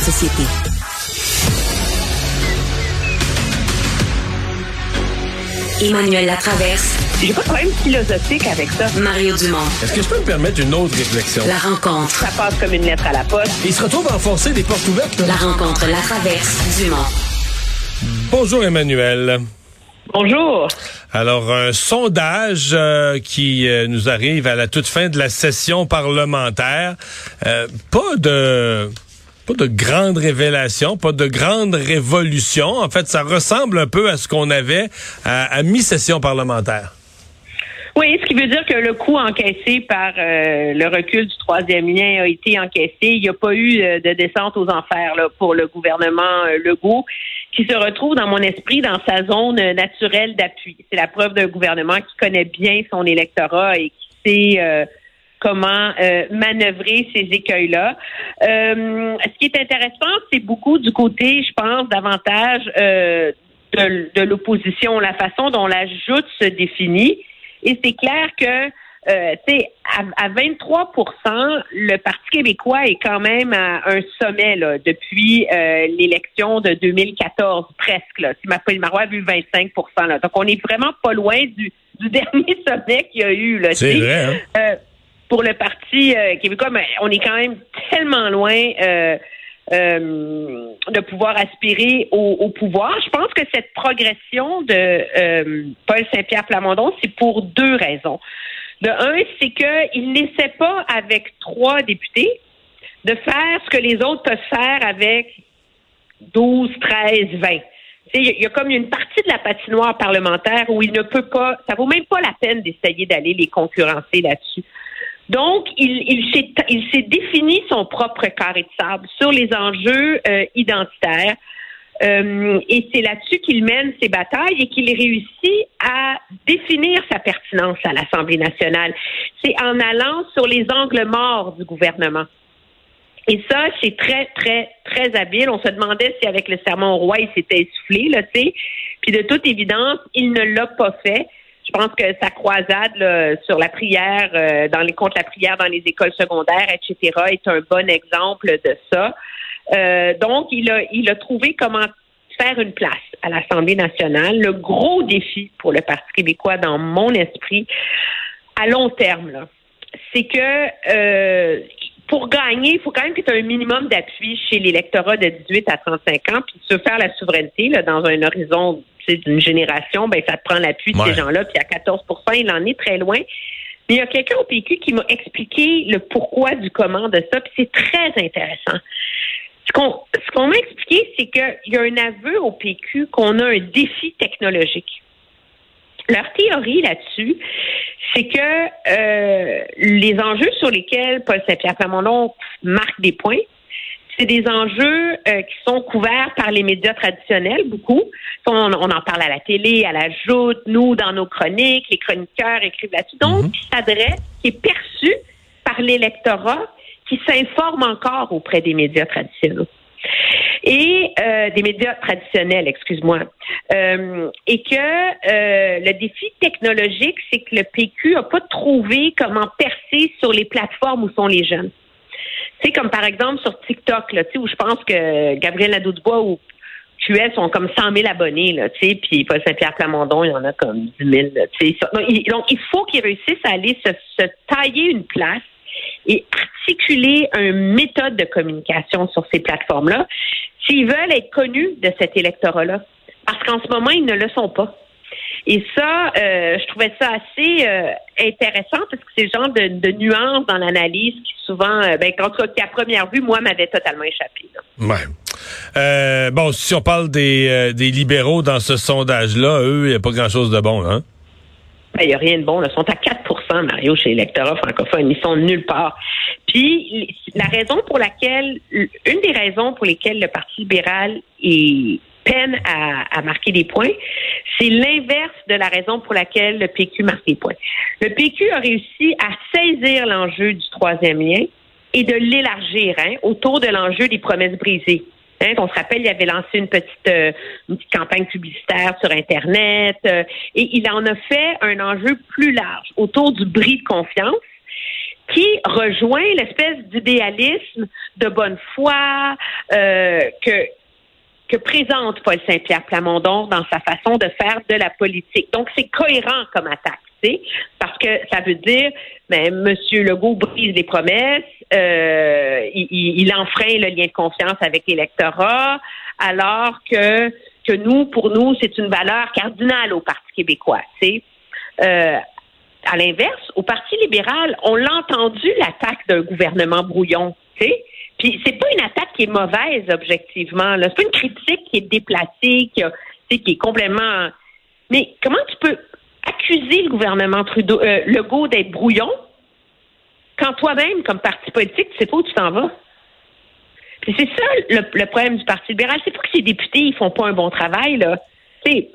de société. Emmanuel Latraverse. J'ai pas de problème philosophique avec ça. Mario Dumont. Est-ce que je peux me permettre une autre réflexion? La rencontre. Ça passe comme une lettre à la poste. Il se retrouve à enfoncer des portes ouvertes. là. La rencontre, la traverse, Dumont. Bonjour Emmanuel. Bonjour. Alors, un sondage euh, qui euh, nous arrive à la toute fin de la session parlementaire. Euh, pas de pas de grande révélation, pas de grande révolution. En fait, ça ressemble un peu à ce qu'on avait à, mi-session parlementaire. Oui, ce qui veut dire que le coût encaissé par euh, le recul du troisième lien a été encaissé. Il n'y a pas eu euh, de descente aux enfers pour le gouvernement euh, Legault, qui se retrouve dans mon esprit dans sa zone naturelle d'appui. C'est la preuve d'un gouvernement qui connaît bien son électorat et qui sait comment euh, manœuvrer ces écueils-là. Euh, ce qui est intéressant, c'est beaucoup du côté, je pense, davantage euh, de, de l'opposition, la façon dont la joute se définit. Et c'est clair que euh, tu sais, à, à 23% le Parti québécois est quand même à un sommet là, depuis euh, l'élection de 2014, presque. Là. Si ma Marois a vu 25 là. Donc, on est vraiment pas loin du, du dernier sommet qu'il y a eu. Là, C'est vrai, hein? Euh, pour le Parti euh, québécois, mais on est quand même tellement loin euh, euh, de pouvoir aspirer au, pouvoir. Je pense que cette progression de Paul Saint-Pierre Plamondon, c'est pour deux raisons. De un, c'est qu'il n'essaie pas avec trois députés de faire ce que les autres peuvent faire avec 12, 13, 20. Tu sais, Il y, y a comme une partie de la patinoire parlementaire où il ne peut pas, ça vaut même pas la peine d'essayer d'aller les concurrencer là-dessus. Donc, il, il s'est il s'est défini son propre carré de sable sur les enjeux euh, identitaires. Euh, et c'est là-dessus qu'il mène ses batailles et qu'il réussit à définir sa pertinence à l'Assemblée nationale. C'est en allant sur les angles morts du gouvernement. Et ça, c'est très, très, très habile. On se demandait si avec le sermon au roi, il s'était essoufflé, là, tu sais. Puis de toute évidence, il ne l'a pas fait. Je pense que sa croisade sur la prière, euh, dans les contre la prière dans les écoles secondaires, etc., est un bon exemple de ça. Euh, donc, il a, il a trouvé comment faire une place à l'Assemblée nationale. Le gros défi pour le Parti québécois, dans mon esprit, à long terme, c'est que euh, pour gagner, il faut quand même que tu aies un minimum d'appui chez l'électorat de 18 à 35 ans, puis veux faire la souveraineté dans un horizon d'une génération, ben ça te prend l'appui de ces gens-là, puis à 14% il en est très loin. Mais il y a quelqu'un au PQ qui m'a expliqué le pourquoi du comment de ça, puis c'est très intéressant. Ce qu'on ce qu'on m'a expliqué, c'est qu'il y a un aveu au PQ qu'on a un défi technologique. Leur théorie là-dessus, c'est que euh, les enjeux sur lesquels Paul Saint-Pierre Plamondon marque des points, c'est des enjeux euh, qui sont couverts par les médias traditionnels, beaucoup. On, on en parle à la télé, à la joute, nous, dans nos chroniques, les chroniqueurs écrivent là-dessus. Donc, qui s'adresse, qui est perçu par l'électorat qui s'informe encore auprès des médias traditionnels et euh, des médias traditionnels, excuse-moi, Euh, et que le défi technologique, c'est que le PQ a pas trouvé comment percer sur les plateformes où sont les jeunes. Sais, comme par exemple sur TikTok, là, où je pense que Gabriel Nadeau-Dubois ou QS ont comme 100 000 abonnés, là, tu sais, puis Paul Saint-Pierre Plamondon, il y en a comme 10 000, là, tu donc, il faut qu'ils réussissent à aller se, se tailler une place et articuler une méthode de communication sur ces plateformes-là s'ils veulent être connus de cet électorat-là. Parce qu'en ce moment, ils ne le sont pas. Et ça, euh, je trouvais ça assez euh, intéressant parce que c'est le genre de, de nuances dans l'analyse qui souvent, euh, ben, en tout cas, qui à première vue, moi, m'avait totalement échappé. là. Ouais. Euh, bon, si on parle des, des libéraux dans ce sondage-là, eux, il n'y a pas grand-chose de bon, hein? Ben, Il n'y a rien de bon. Là. Ils sont à 4% Mario, chez l'électorat francophone. Ils sont nulle part. Puis, la raison pour laquelle, une des raisons pour lesquelles le Parti libéral est peine à, à marquer des points, c'est l'inverse de la raison pour laquelle le PQ marque des points. Le PQ a réussi à saisir l'enjeu du troisième lien et de l'élargir hein, autour de l'enjeu des promesses brisées. Hein, on se rappelle, il avait lancé une petite, euh, une petite campagne publicitaire sur Internet euh, et il en a fait un enjeu plus large autour du bris de confiance. qui rejoint l'espèce d'idéalisme de bonne foi euh, que que présente Paul Saint-Pierre Plamondon dans sa façon de faire de la politique. Donc, c'est cohérent comme attaque, parce que ça veut dire, ben, Monsieur Legault brise les promesses, euh, il, il, enfreint le lien de confiance avec l'électorat, alors que que nous, pour nous, c'est une valeur cardinale au Parti québécois. Euh, à l'inverse, au Parti libéral, on l'a entendu l'attaque d'un gouvernement brouillon. Sais. Puis c'est pas une attaque qui est mauvaise objectivement. C'est pas une critique qui est déplacée, qui, a, qui est complètement. Mais comment tu peux accuser le gouvernement Trudeau, euh, Legault d'être brouillon quand toi-même, comme parti politique, tu sais pas où tu t'en vas? Puis c'est ça le, problème du Parti libéral. C'est pas que ces députés ils font pas un bon travail là. Tu sais,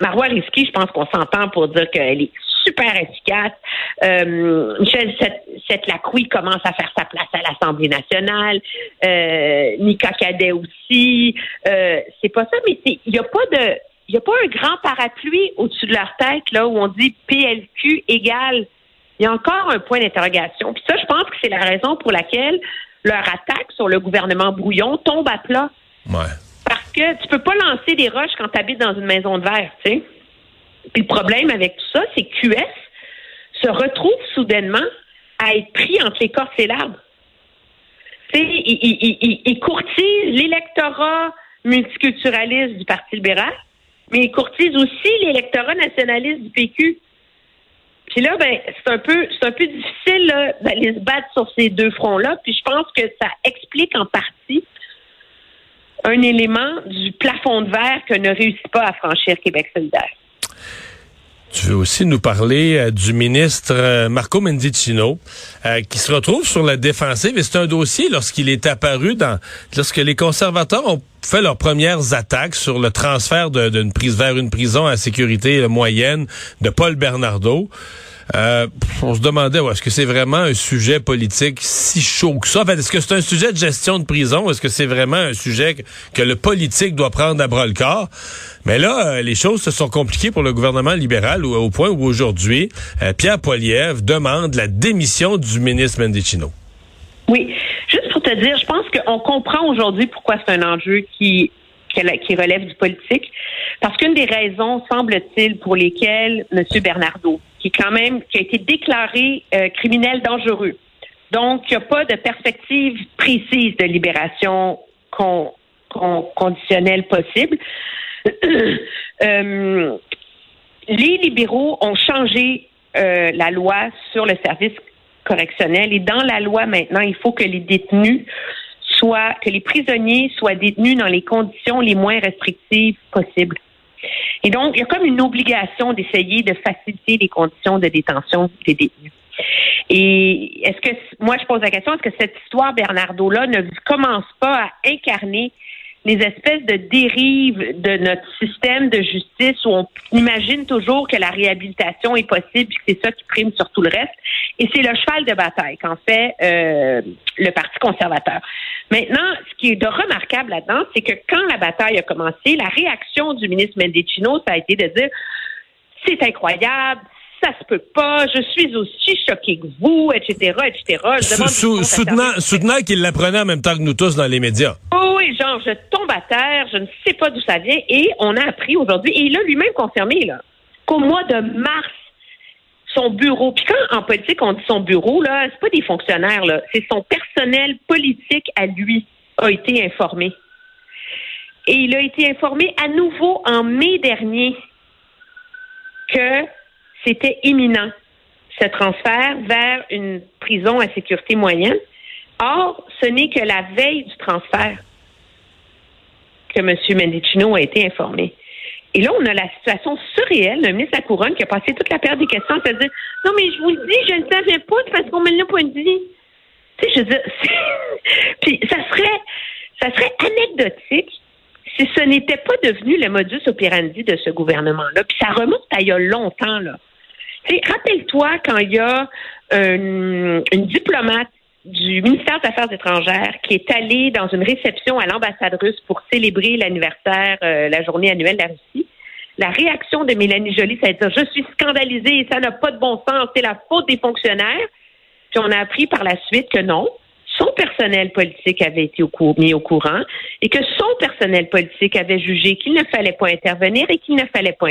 Marois Risky, je pense qu'on s'entend pour dire qu'elle est super efficace. Euh, Michel Lacroix commence à faire sa place à l'Assemblée nationale. Euh, Nika Cadet aussi. Euh, c'est pas ça, mais il n'y a pas de il n'y a pas un grand parapluie au-dessus de leur tête là où on dit PLQ égale. Il y a encore un point d'interrogation. Puis ça, je pense que c'est la raison pour laquelle leur attaque sur le gouvernement brouillon tombe à plat. Ouais. Parce que tu peux pas lancer des roches quand tu habites dans une maison de verre, tu sais. Puis le problème avec tout ça, c'est que QS se retrouve soudainement à être pris entre les corps et l'arbre. Tu sais, il, courtise l'électorat multiculturaliste du Parti libéral, mais il courtise aussi l'électorat nationaliste du PQ. Puis là, ben, c'est un peu, c'est un peu difficile d'aller se battre sur ces deux fronts-là. Puis je pense que ça explique en partie un élément du plafond de verre que ne réussit pas à franchir Québec solidaire. Tu veux aussi nous parler euh, du ministre euh, Marco Mendicino, euh, qui se retrouve sur la défensive. Et c'est un dossier lorsqu'il est apparu dans, lorsque les conservateurs ont fait leurs premières attaques sur le transfert d'une prise vers une prison à sécurité moyenne de Paul Bernardo. Euh, on se demandait, est-ce que c'est vraiment un sujet politique si chaud que ça? En est-ce que c'est un sujet de gestion de prison? Est-ce que c'est vraiment un sujet que, le politique doit prendre à bras le corps? Mais là, euh, les choses se sont compliquées pour le gouvernement libéral au, point où aujourd'hui, euh, Pierre Poilievre demande la démission du ministre Mendicino. Oui. Juste pour te dire, je pense qu'on comprend aujourd'hui pourquoi c'est un enjeu qui qui relève du politique. Parce qu'une des raisons, semble-t-il, pour lesquelles M. Bernardo, qui quand même a été déclaré euh, criminel dangereux. Donc, il n'y a pas de perspective précise de libération conditionnelle possible. Euh, les libéraux ont changé euh, la loi sur le service correctionnel et dans la loi maintenant, il faut que les détenus soient, que les prisonniers soient détenus dans les conditions les moins restrictives possibles. Et donc, il y a comme une obligation d'essayer de faciliter les conditions de détention des détenus. Et est-ce que, moi, je pose la question, est-ce que cette histoire Bernardo-là ne commence pas à incarner les espèces de dérives de notre système de justice où on imagine toujours que la réhabilitation est possible et que c'est ça qui prime sur tout le reste? Et c'est le cheval de bataille qu'en fait euh, le Parti conservateur. Maintenant, ce qui est de remarquable là-dedans, c'est que quand la bataille a commencé, la réaction du ministre Mendicino, ça a été de dire c'est incroyable, ça se peut pas, je suis aussi choqué que vous, etc., etc. soutenant, qu'il l'apprenait en même temps que nous tous dans les médias. Oh oui, genre, je tombe à terre, je ne sais pas d'où ça vient, et on a appris aujourd'hui, et il a lui-même confirmé, là, qu'au mois de mars, son bureau, puis quand en politique on dit son bureau, là, c'est pas des fonctionnaires, là, c'est son personnel politique à lui a été informé. Et il a été informé à nouveau en mai dernier que c'était imminent, ce transfert vers une prison à sécurité moyenne. Or, ce n'est que la veille du transfert que M. Mendicino a été informé. Et là, on a la situation surréelle le ministre de la Couronne qui a passé toute la période des questions à dire Non, mais je vous le dis, je ne savais pas parce qu'on me l'a pas dit. Tu sais, je veux dire, puis ça serait, ça serait anecdotique si ce n'était pas devenu le modus operandi de ce gouvernement-là. Puis ça remonte à il y a longtemps, là. Rappelle-toi quand il y a une, diplomate du ministère des Affaires étrangères qui est allée dans une réception à l'ambassade russe pour célébrer l'anniversaire, euh, la journée annuelle de la Russie. La réaction de Mélanie Joly, c'est de dire Je suis scandalisée, ça n'a pas de bon sens, c'est la faute des fonctionnaires. Puis on a appris par la suite que non, son personnel politique avait été mis au courant et que son personnel politique avait jugé qu'il ne fallait pas intervenir et qu'il ne fallait pas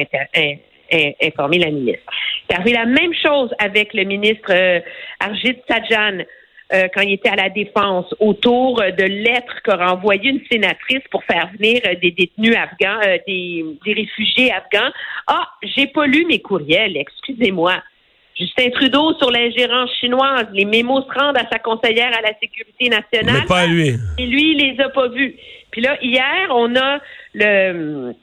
informer la ministre. C'est arrivé la même chose avec le ministre euh, Arjit Sajjan euh, quand il était à la défense autour de lettres qu'a envoyées une sénatrice pour faire venir euh, des détenus afghans, euh, des, des réfugiés afghans. Ah, j'ai pas lu mes courriels, excusez-moi. Justin Trudeau sur l'ingérence chinoise, les mémos se rendent à sa conseillère à la sécurité nationale. Mais pas lui. Et lui, il les a pas vus. Puis là, hier, on a le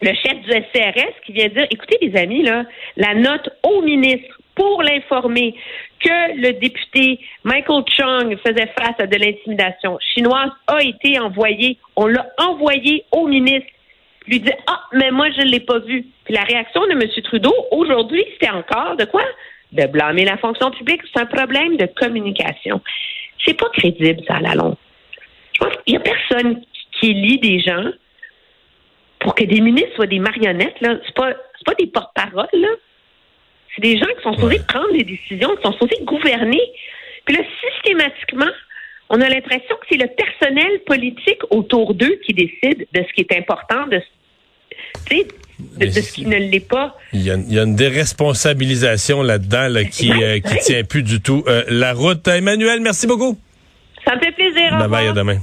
le chef du SCRS qui vient dire, écoutez les amis, là, la note au ministre pour l'informer que le député Michael Chung faisait face à de l'intimidation chinoise a été envoyée. On l'a envoyé au ministre. Lui dit Ah, mais moi, je ne l'ai pas vu. Puis la réaction de M. Trudeau, aujourd'hui, c'était encore de quoi? De blâmer la fonction publique. C'est un problème de communication. C'est pas crédible, ça, à la longue. Je pense qu'il n'y a personne qui lit des gens pour que des ministres soient des marionnettes, là. C'est pas, pas des porte-paroles. C'est des gens qui sont supposés prendre des décisions, qui sont supposés gouverner. Puis là, systématiquement, on a l'impression que c'est le personnel politique autour d'eux qui décide de ce qui est important, de, de, ce qui ne l'est pas. Il y, a, une déresponsabilisation là-dedans qui ne tient plus du tout euh, la route. Emmanuel, merci beaucoup. Ça me fait plaisir. Bye bye, à demain.